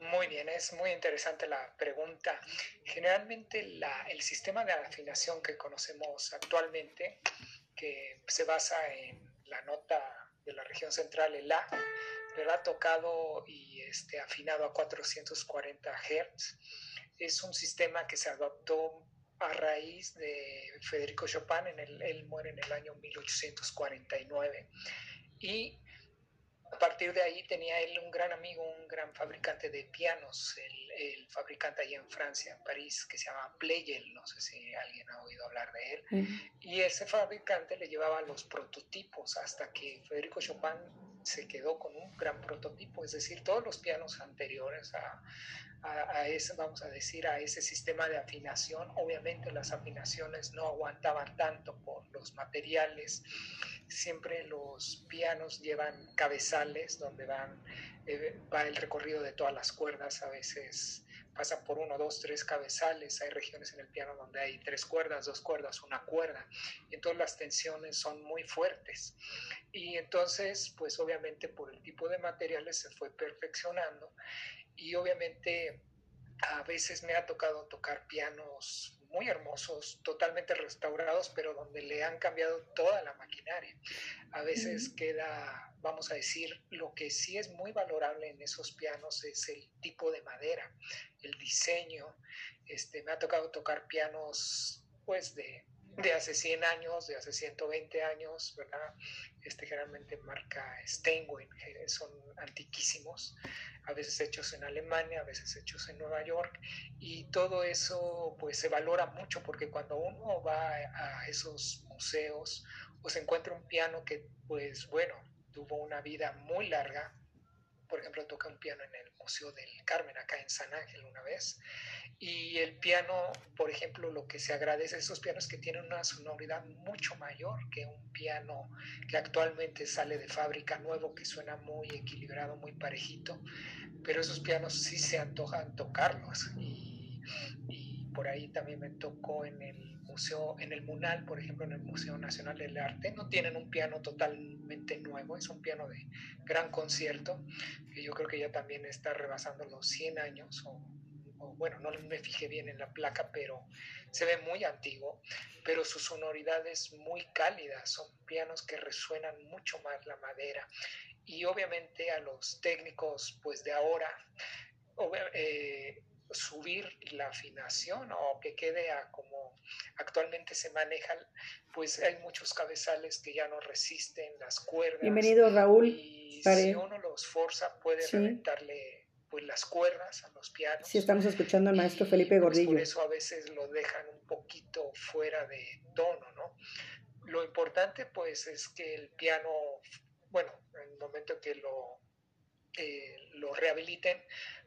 Muy bien, es muy interesante la pregunta. Generalmente el sistema de afinación que conocemos actualmente, que se basa en la nota de la región central, el La, ha tocado y este, afinado a 440 Hz, es un sistema que se adoptó a raíz de Federico Chopin, en el, él muere en el año 1849, y a partir de ahí tenía él un gran amigo, un gran fabricante de pianos, el, el fabricante allá en Francia, en París, que se llama Pleyel, no sé si alguien ha oído hablar de él. Y ese fabricante le llevaba los prototipos hasta que Federico Chopin se quedó con un gran prototipo, es decir, todos los pianos anteriores a, a, ese, vamos a decir, a ese sistema de afinación. Obviamente las afinaciones no aguantaban tanto por los materiales. Siempre los pianos llevan cabezales donde van, eh, va el recorrido de todas las cuerdas. A veces pasa por uno, dos, tres cabezales. Hay regiones en el piano donde hay tres cuerdas, dos cuerdas, una cuerda. Y entonces las tensiones son muy fuertes. Y entonces, pues obviamente por el tipo de materiales se fue perfeccionando y obviamente a veces me ha tocado tocar pianos muy hermosos, totalmente restaurados, pero donde le han cambiado toda la maquinaria. A veces queda, vamos a decir, lo que sí es muy valorable en esos pianos es el tipo de madera, el diseño. Este, me ha tocado tocar pianos pues de, de hace 100 años, de hace 120 años, ¿verdad? Este generalmente marca Steinway, son antiquísimos a veces hechos en Alemania, a veces hechos en Nueva York, y todo eso pues se valora mucho porque cuando uno va a esos museos o se encuentra un piano que pues bueno, tuvo una vida muy larga, por ejemplo, toca un piano en el Museo del Carmen, acá en San Ángel una vez, y el piano, por ejemplo, lo que se agradece a esos pianos que tienen una sonoridad mucho mayor que un piano que actualmente sale de fábrica nuevo, que suena muy equilibrado, muy parejito, pero esos pianos sí se antojan tocarlos. Y, y por ahí también me tocó en el museo, en el Munal, por ejemplo, en el Museo Nacional del Arte, no tienen un piano totalmente nuevo, es un piano de gran concierto, que yo creo que ya también está rebasando los 100 años o bueno, no me fijé bien en la placa, pero se ve muy antiguo, pero su sonoridad es muy cálida, son pianos que resuenan mucho más la madera. Y obviamente a los técnicos pues de ahora eh, subir la afinación o que quede a como actualmente se maneja, pues hay muchos cabezales que ya no resisten las cuerdas. Bienvenido Raúl. Y si uno los forza puede reventarle pues las cuerdas a los pianos. Sí, estamos escuchando al maestro Felipe pues, Gordillo. por eso a veces lo dejan un poquito fuera de tono, ¿no? Lo importante pues es que el piano, bueno, en el momento que lo, eh, lo rehabiliten,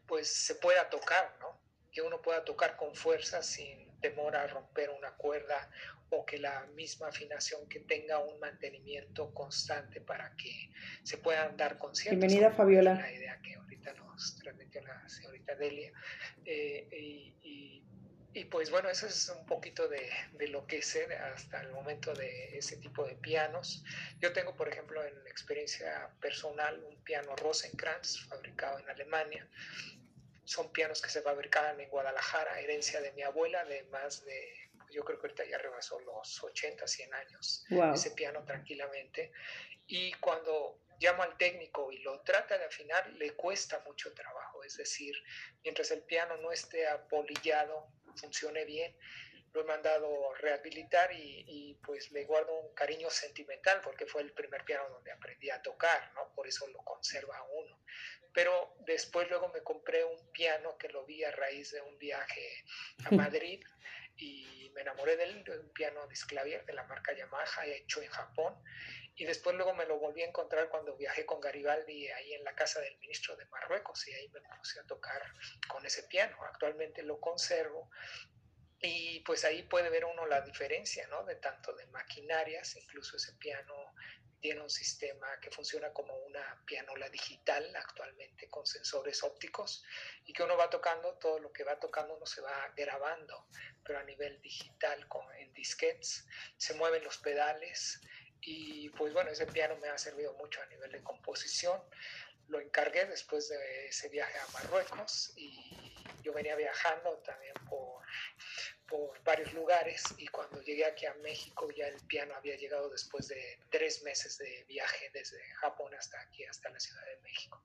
pues se pueda tocar, ¿no? Que uno pueda tocar con fuerza sin temor a romper una cuerda o que la misma afinación que tenga un mantenimiento constante para que se puedan dar conciertos. Bienvenida Fabiola. La idea que nos transmitió la señorita Delia. Eh, y, y, pues bueno, eso es un poquito de, de, lo que sé hasta el momento de ese tipo de pianos. Yo tengo, por ejemplo, en experiencia personal, un piano Rosenkranz fabricado en Alemania. Son pianos que se fabricaban en Guadalajara, herencia de mi abuela de más de yo creo que ahorita ya rebasó los 80, 100 años, ese piano tranquilamente. Y cuando llama al técnico y lo trata de afinar, le cuesta mucho trabajo. Es decir, mientras el piano no esté apolillado, funcione bien, lo he mandado rehabilitar y, y, pues le guardo un cariño sentimental porque fue el primer piano donde aprendí a tocar, ¿no? Por eso lo conserva uno. Pero después luego me compré un piano que lo vi a raíz de un viaje a Madrid y me enamoré de él, de un piano Disclavier de la marca Yamaha hecho en Japón y después luego me lo volví a encontrar cuando viajé con Garibaldi ahí en la casa del ministro de Marruecos y ahí me puse a tocar con ese piano. Actualmente lo conservo y pues ahí puede ver uno la diferencia, ¿no? De tanto de maquinarias, incluso ese piano tiene un sistema que funciona como una pianola digital actualmente con sensores ópticos y que uno va tocando, todo lo que va tocando uno se va grabando, pero a nivel digital con, en disquetes, se mueven los pedales y pues bueno, ese piano me ha servido mucho a nivel de composición. Lo encargué después de ese viaje a Marruecos y yo venía viajando también por, por varios lugares y cuando llegué aquí a México ya el piano había llegado después de tres meses de viaje desde Japón hasta aquí, hasta la Ciudad de México.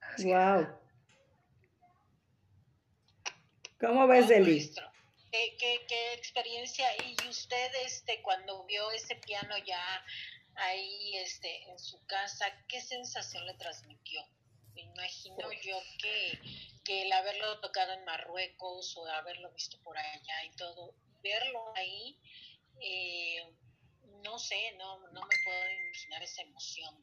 Así wow. ¿Cómo ves? ¿Qué, qué, qué experiencia? Y usted, este, cuando vio ese piano ya ahí, este, en su casa, ¿qué sensación le transmitió? Me imagino yo que, que el haberlo tocado en Marruecos o haberlo visto por allá y todo, verlo ahí, eh, no sé, no, no me puedo imaginar esa emoción,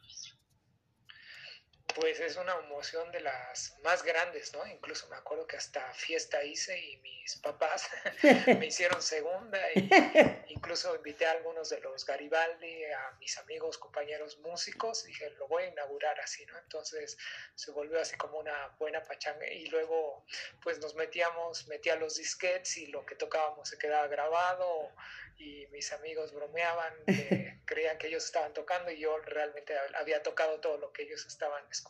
pues es una emoción de las más grandes, ¿no? Incluso me acuerdo que hasta fiesta hice y mis papás me hicieron segunda y incluso invité a algunos de los Garibaldi, a mis amigos, compañeros músicos, dije, lo voy a inaugurar así, ¿no? Entonces se volvió así como una buena pachanga y luego pues nos metíamos, metía los disquets y lo que tocábamos se quedaba grabado y mis amigos bromeaban, creían que ellos estaban tocando y yo realmente había tocado todo lo que ellos estaban escuchando.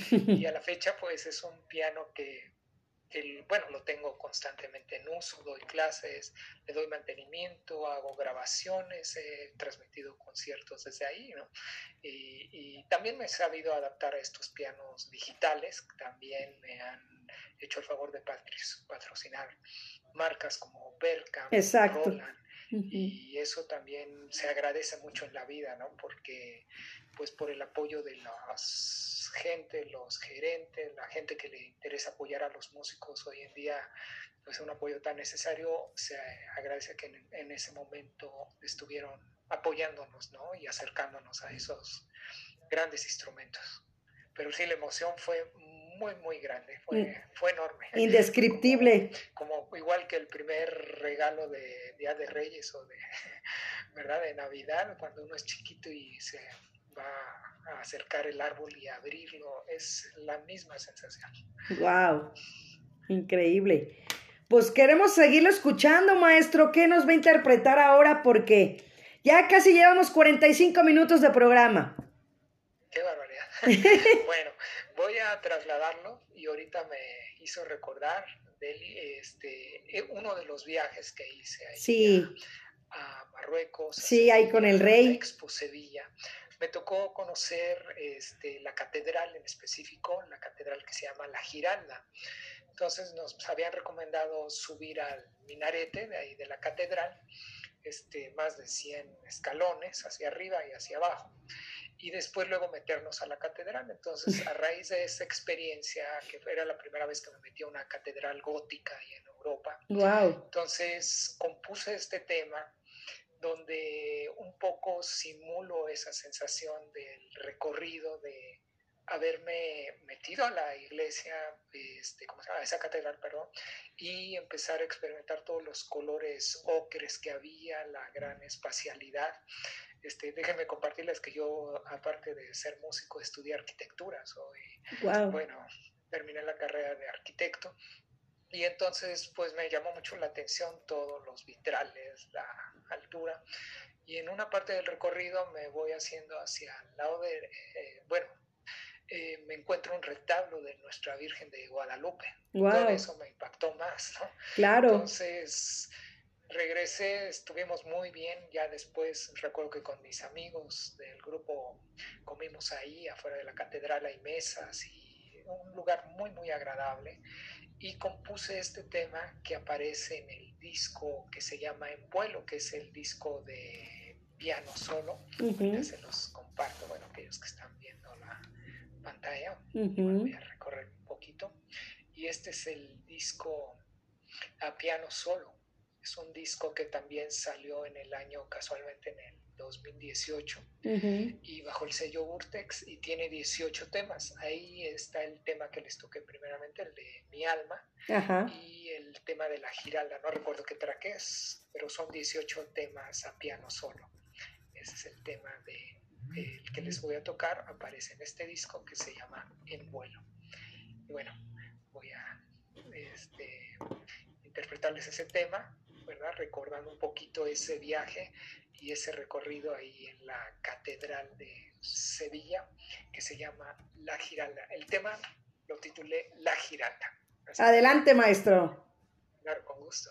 Y a la fecha pues es un piano que, el, bueno, lo tengo constantemente en uso, doy clases, le doy mantenimiento, hago grabaciones, he transmitido conciertos desde ahí, ¿no? Y, y también me he sabido adaptar a estos pianos digitales, también me han hecho el favor de patrocinar marcas como Berkham, Roland, y eso también se agradece mucho en la vida, ¿no? Porque pues por el apoyo de la gente, los gerentes, la gente que le interesa apoyar a los músicos hoy en día, pues un apoyo tan necesario, se agradece que en, en ese momento estuvieron apoyándonos, ¿no? Y acercándonos a esos grandes instrumentos. Pero sí, la emoción fue muy, muy grande, fue, mm. fue enorme. Indescriptible. Como, igual que el primer regalo de Día de Reyes o de, ¿verdad? de Navidad, cuando uno es chiquito y se va a acercar el árbol y abrirlo, es la misma sensación. ¡Wow! Increíble. Pues queremos seguirlo escuchando, maestro. ¿Qué nos va a interpretar ahora? Porque ya casi llevamos 45 minutos de programa. Qué barbaridad. bueno, voy a trasladarlo y ahorita me hizo recordar de este, eh, uno de los viajes que hice ahí a, Marruecos. Sí, ahí con el rey. Expo Sevilla. Me tocó conocer este, la catedral en específico, la catedral que se llama La Giralda. Entonces nos habían recomendado subir al minarete de ahí de la catedral, este, más de 100 escalones hacia arriba y hacia abajo y después luego meternos a la catedral. Entonces, a raíz de esa experiencia, que era la primera vez que me metí a una catedral gótica ahí en Europa, wow. entonces compuse este tema donde un poco simulo esa sensación del recorrido de haberme metido a la iglesia, este, ¿cómo se llama? A esa catedral, perdón, y empezar a experimentar todos los colores ocres que había, la gran espacialidad. Este, déjenme compartirles que yo, aparte de ser músico, estudié arquitectura. Soy, bueno, terminé la carrera de arquitecto. Y entonces, pues me llamó mucho la atención todos los vitrales, la altura. Y en una parte del recorrido me voy haciendo hacia el lado de, eh, bueno, eh, me encuentro un retablo de Nuestra Virgen de Guadalupe. Todo eso me impactó más, ¿no? Claro. Entonces, regresé, estuvimos muy bien, ya después recuerdo que con mis amigos del grupo comimos ahí, afuera de la catedral hay mesas y un lugar muy, muy agradable. y compuse este tema que aparece en el disco que se llama En vuelo, que es el disco de piano solo. Se los comparto, bueno, aquellos que están viendo la pantalla, voy a recorrer un poquito. Y este es el disco a piano solo. Es un disco que también salió en el año, casualmente en el 2018 y bajo el sello Urtex y tiene 18 temas. Ahí está el tema que les toqué primeramente, el de Mi Alma y el tema de la Giralda. No recuerdo qué track es, pero son 18 temas a piano solo. Ese es el tema de, el que les voy a tocar. Aparece en este disco que se llama En vuelo. Y bueno, voy a este, interpretarles ese tema, ¿verdad? Recordando un poquito ese viaje y ese recorrido ahí en la Catedral de Sevilla que se llama La Giralda. El tema lo titulé La Giralda. Adelante, maestro. Claro, con gusto.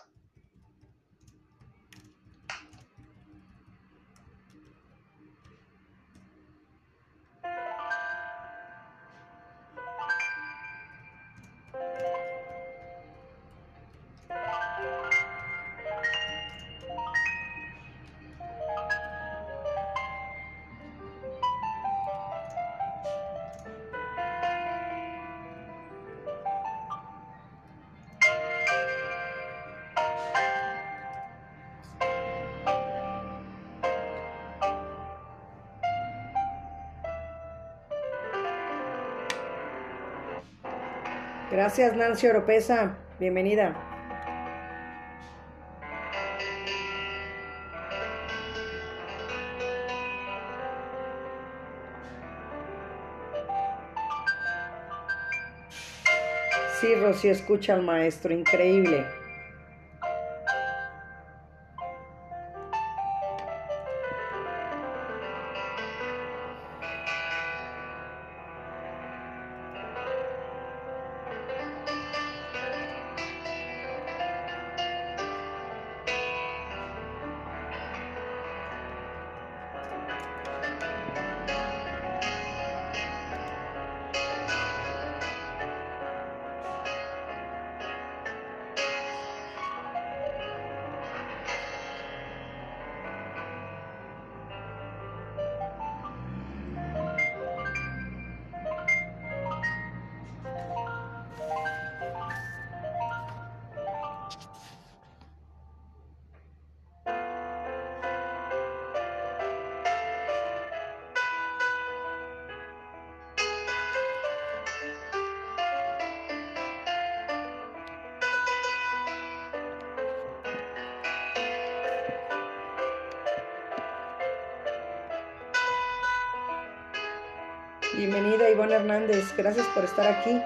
Gracias, Nancy Oropesa. Bienvenida. Sí, Rocío, escucha al maestro, increíble. Bienvenida Ivonne Hernández, gracias por estar aquí.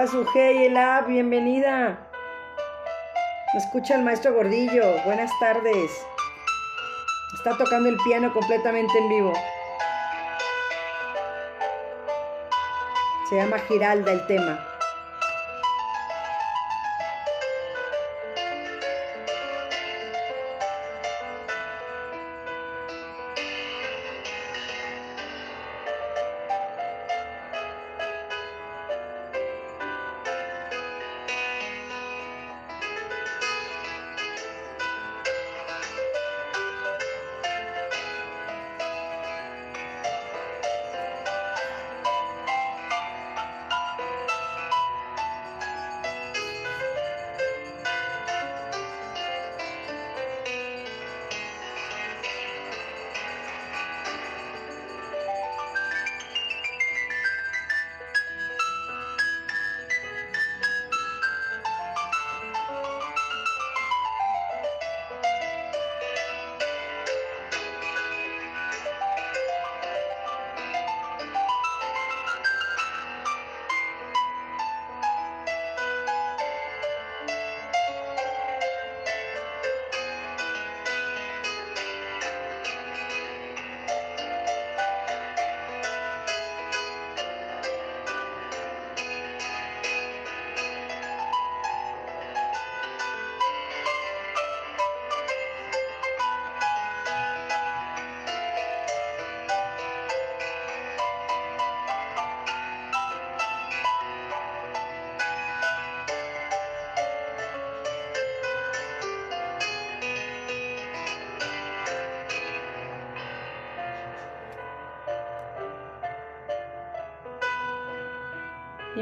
Hola Sujei, bienvenida. Me escucha el maestro Gordillo. Buenas tardes. Está tocando el piano completamente en vivo. Se llama Giralda el tema.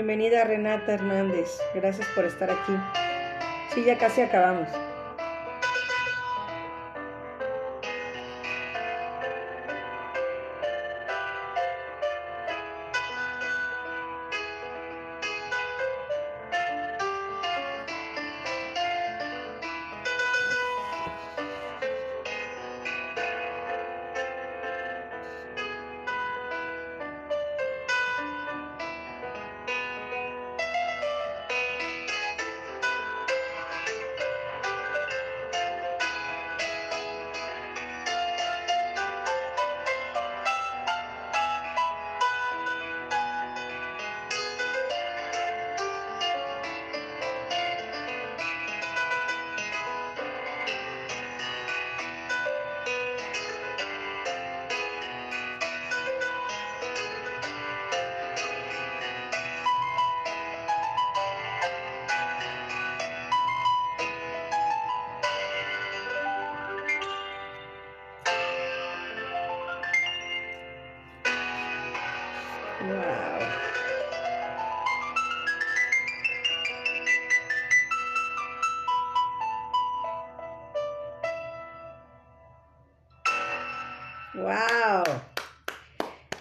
Bienvenida Renata Hernández. Gracias por estar aquí. Sí, ya casi acabamos.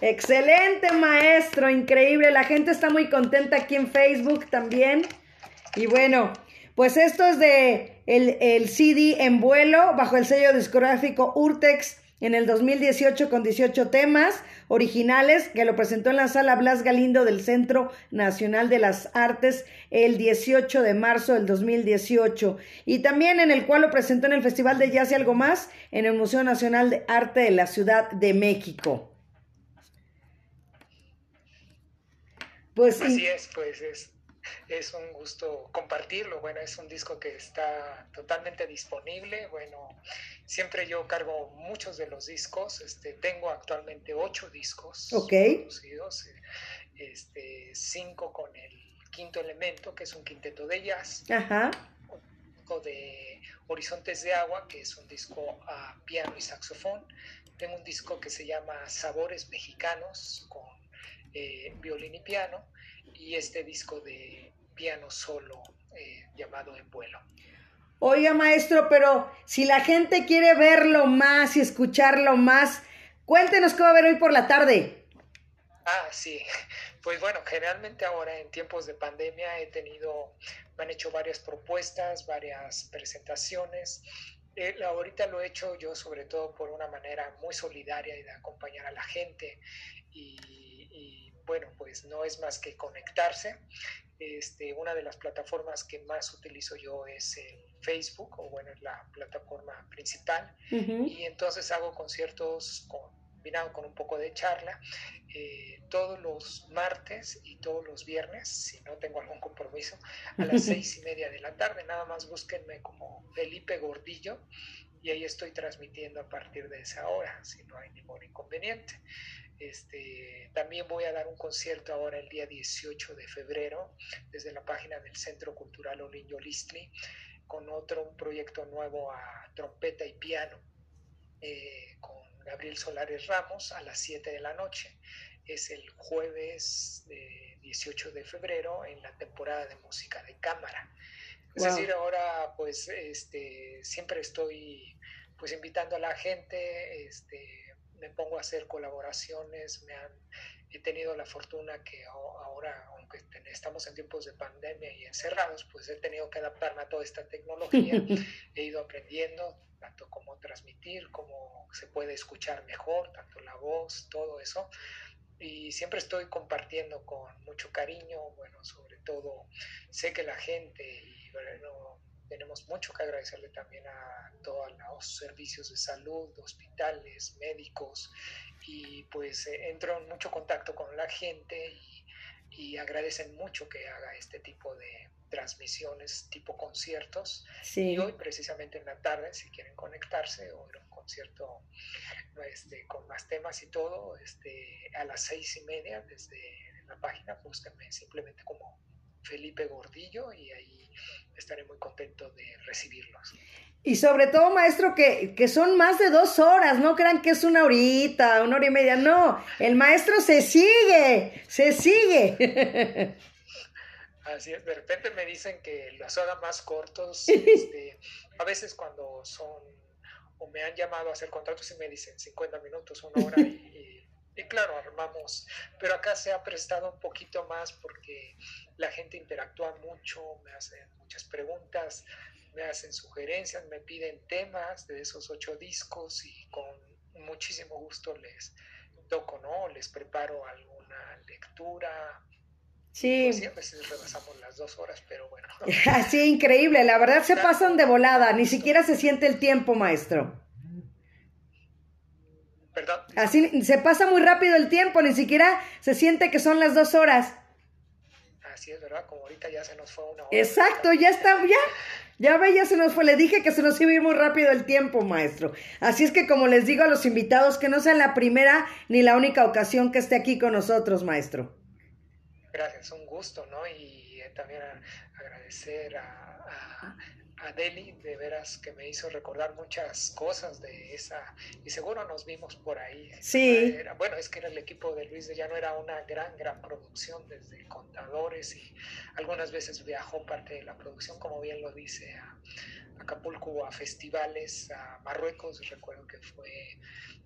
Excelente maestro, increíble. La gente está muy contenta aquí en Facebook también. Y bueno, pues esto es de el, el CD en vuelo bajo el sello discográfico Urtex en el 2018 con 18 temas originales que lo presentó en la sala Blas Galindo del Centro Nacional de las Artes el 18 de marzo del 2018 y también en el cual lo presentó en el Festival de Jazz y algo más en el Museo Nacional de Arte de la Ciudad de México. Pues así es, pues es es un gusto compartirlo. Bueno, es un disco que está totalmente disponible. Bueno, siempre yo cargo muchos de los discos. Este, tengo actualmente ocho discos producidos, este, cinco con el quinto elemento, que es un quinteto de jazz. Ajá. Un disco de Horizontes de Agua, que es un disco a piano y saxofón. Tengo un disco que se llama Sabores Mexicanos con eh, violín y piano y este disco de piano solo eh, llamado En vuelo. Oiga, maestro, pero si la gente quiere verlo más y escucharlo más, cuéntenos qué va a ver hoy por la tarde. Ah, sí. Pues bueno, generalmente ahora en tiempos de pandemia he tenido, me han hecho varias propuestas, varias presentaciones. Eh, ahorita lo he hecho yo sobre todo por una manera muy solidaria y de acompañar a la gente y bueno, pues no es más que conectarse. Este, una de las plataformas que más utilizo yo es el Facebook, o bueno, es la plataforma principal, y entonces hago conciertos combinado con un poco de charla eh, todos los martes y todos los viernes, si no tengo algún compromiso, a las seis y media de la tarde. Nada más búsquenme como Felipe Gordillo y ahí estoy transmitiendo a partir de esa hora, si no hay ningún inconveniente. Este, también voy a dar un concierto ahora el día 18 de febrero desde la página del Centro Cultural Olinjo Listli con otro proyecto nuevo a trompeta y piano eh, con Gabriel Solares Ramos a las 7 de la noche. Es el jueves 18 de febrero en la temporada de música de cámara. Es decir, ahora pues este, siempre estoy pues invitando a la gente, este, me pongo a hacer colaboraciones, me han, he tenido la fortuna que ahora, aunque estamos en tiempos de pandemia y encerrados, pues he tenido que adaptarme a toda esta tecnología, he ido aprendiendo tanto cómo transmitir, cómo se puede escuchar mejor, tanto la voz, todo eso. Y siempre estoy compartiendo con mucho cariño, bueno, sobre todo sé que la gente, y bueno, tenemos mucho que agradecerle también a todos los servicios de salud, hospitales, médicos, y pues eh, entro en mucho contacto con la gente y, agradecen mucho que haga este tipo de transmisiones tipo conciertos. Y hoy precisamente en la tarde, si quieren conectarse, o un concierto este, con más temas y todo, este, a las seis y media desde la página, búsquenme simplemente como Felipe Gordillo y ahí estaré muy contento de recibirlos. Y sobre todo, maestro, que, que, son más de dos horas, no crean que es una horita, una hora y media, no, el maestro se sigue, se sigue. Así es, de repente me dicen que los haga más cortos. Este, a veces cuando son, o me han llamado a hacer contratos y me dicen 50 minutos, una hora, y, y, claro, armamos. Pero acá se ha prestado un poquito más porque la gente interactúa mucho, me hacen muchas preguntas, me hacen sugerencias, me piden temas de esos ocho discos y con muchísimo gusto les toco, ¿no? Les preparo alguna lectura Sí. Pues a veces rebasamos las dos horas, pero bueno. Así, increíble. La verdad se pasan de volada. Ni siquiera se siente el tiempo, maestro. Así se pasa muy rápido el tiempo. Ni siquiera se siente que son las dos horas. Así es, ¿verdad? Como ahorita ya se nos fue una hora. Exacto, ya está, ya. Ya ve, ya se nos fue. Le dije que se nos iba a ir muy rápido el tiempo, maestro. Así es que como les digo a los invitados, que no sea la primera ni la única ocasión que esté aquí con nosotros, maestro. Gracias, un gusto, ¿no? Y eh, también agradecer a, a, a, Deli, de veras que me hizo recordar muchas cosas de esa, y seguro nos vimos por ahí. Sí. Era, bueno, es que era el equipo de Luis de Llano, era una gran, gran producción desde contadores y algunas veces viajó parte de la producción, como bien lo dice, a Acapulco, a festivales, a Marruecos, recuerdo que fue,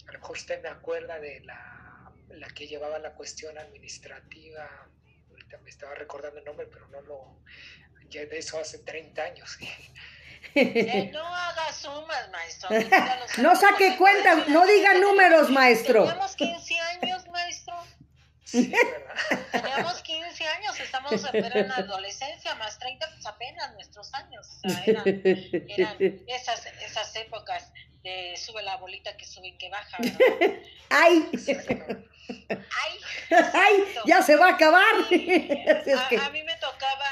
a lo mejor usted me acuerda de la, la que llevaba la cuestión administrativa me estaba recordando el nombre, pero no lo. Ya de eso hace 30 años. Eh, no haga sumas, maestro. no saque cuentas, no diga números, maestro. Teníamos 15 años, maestro. Sí, ¿verdad? Teníamos 15 años, estamos en adolescencia, más 30, pues apenas nuestros años. O sea, eran, eran esas, esas épocas de sube la bolita que sube y que baja. ¿verdad? ¡Ay! ¡Ay! ¡Ay! ¡Ya se va a acabar! Sí. a, a, mí me tocaba,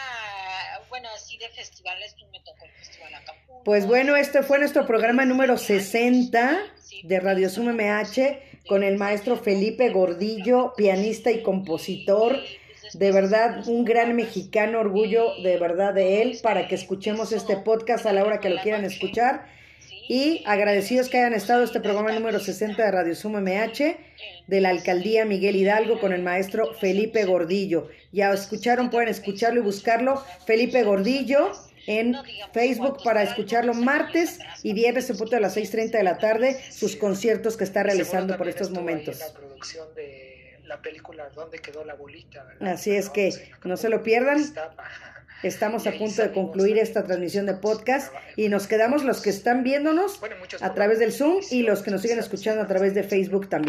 bueno, así de festivales, pues me tocó el Festival Acapulco. Pues bueno, este fue nuestro programa número 60 de Radio Sum MH con el maestro Felipe Gordillo, pianista y compositor. De verdad, un gran mexicano, orgullo de verdad de él, para que escuchemos este podcast a la hora que lo quieran escuchar. Y agradecidos que hayan estado este programa número 60 de Radio Suma MH de la alcaldía Miguel Hidalgo con el maestro Felipe Gordillo. Ya escucharon, pueden escucharlo y buscarlo. Felipe Gordillo en Facebook para escucharlo martes y viernes en punto de las 6.30 de la tarde, sus conciertos que está realizando por estos momentos. La producción de la película ¿Dónde quedó la bolita? ¿verdad? Así es que no se lo pierdan. Estamos a punto de concluir esta transmisión de podcast y nos quedamos los que están viéndonos a través del Zoom y los que nos siguen escuchando a través de Facebook también.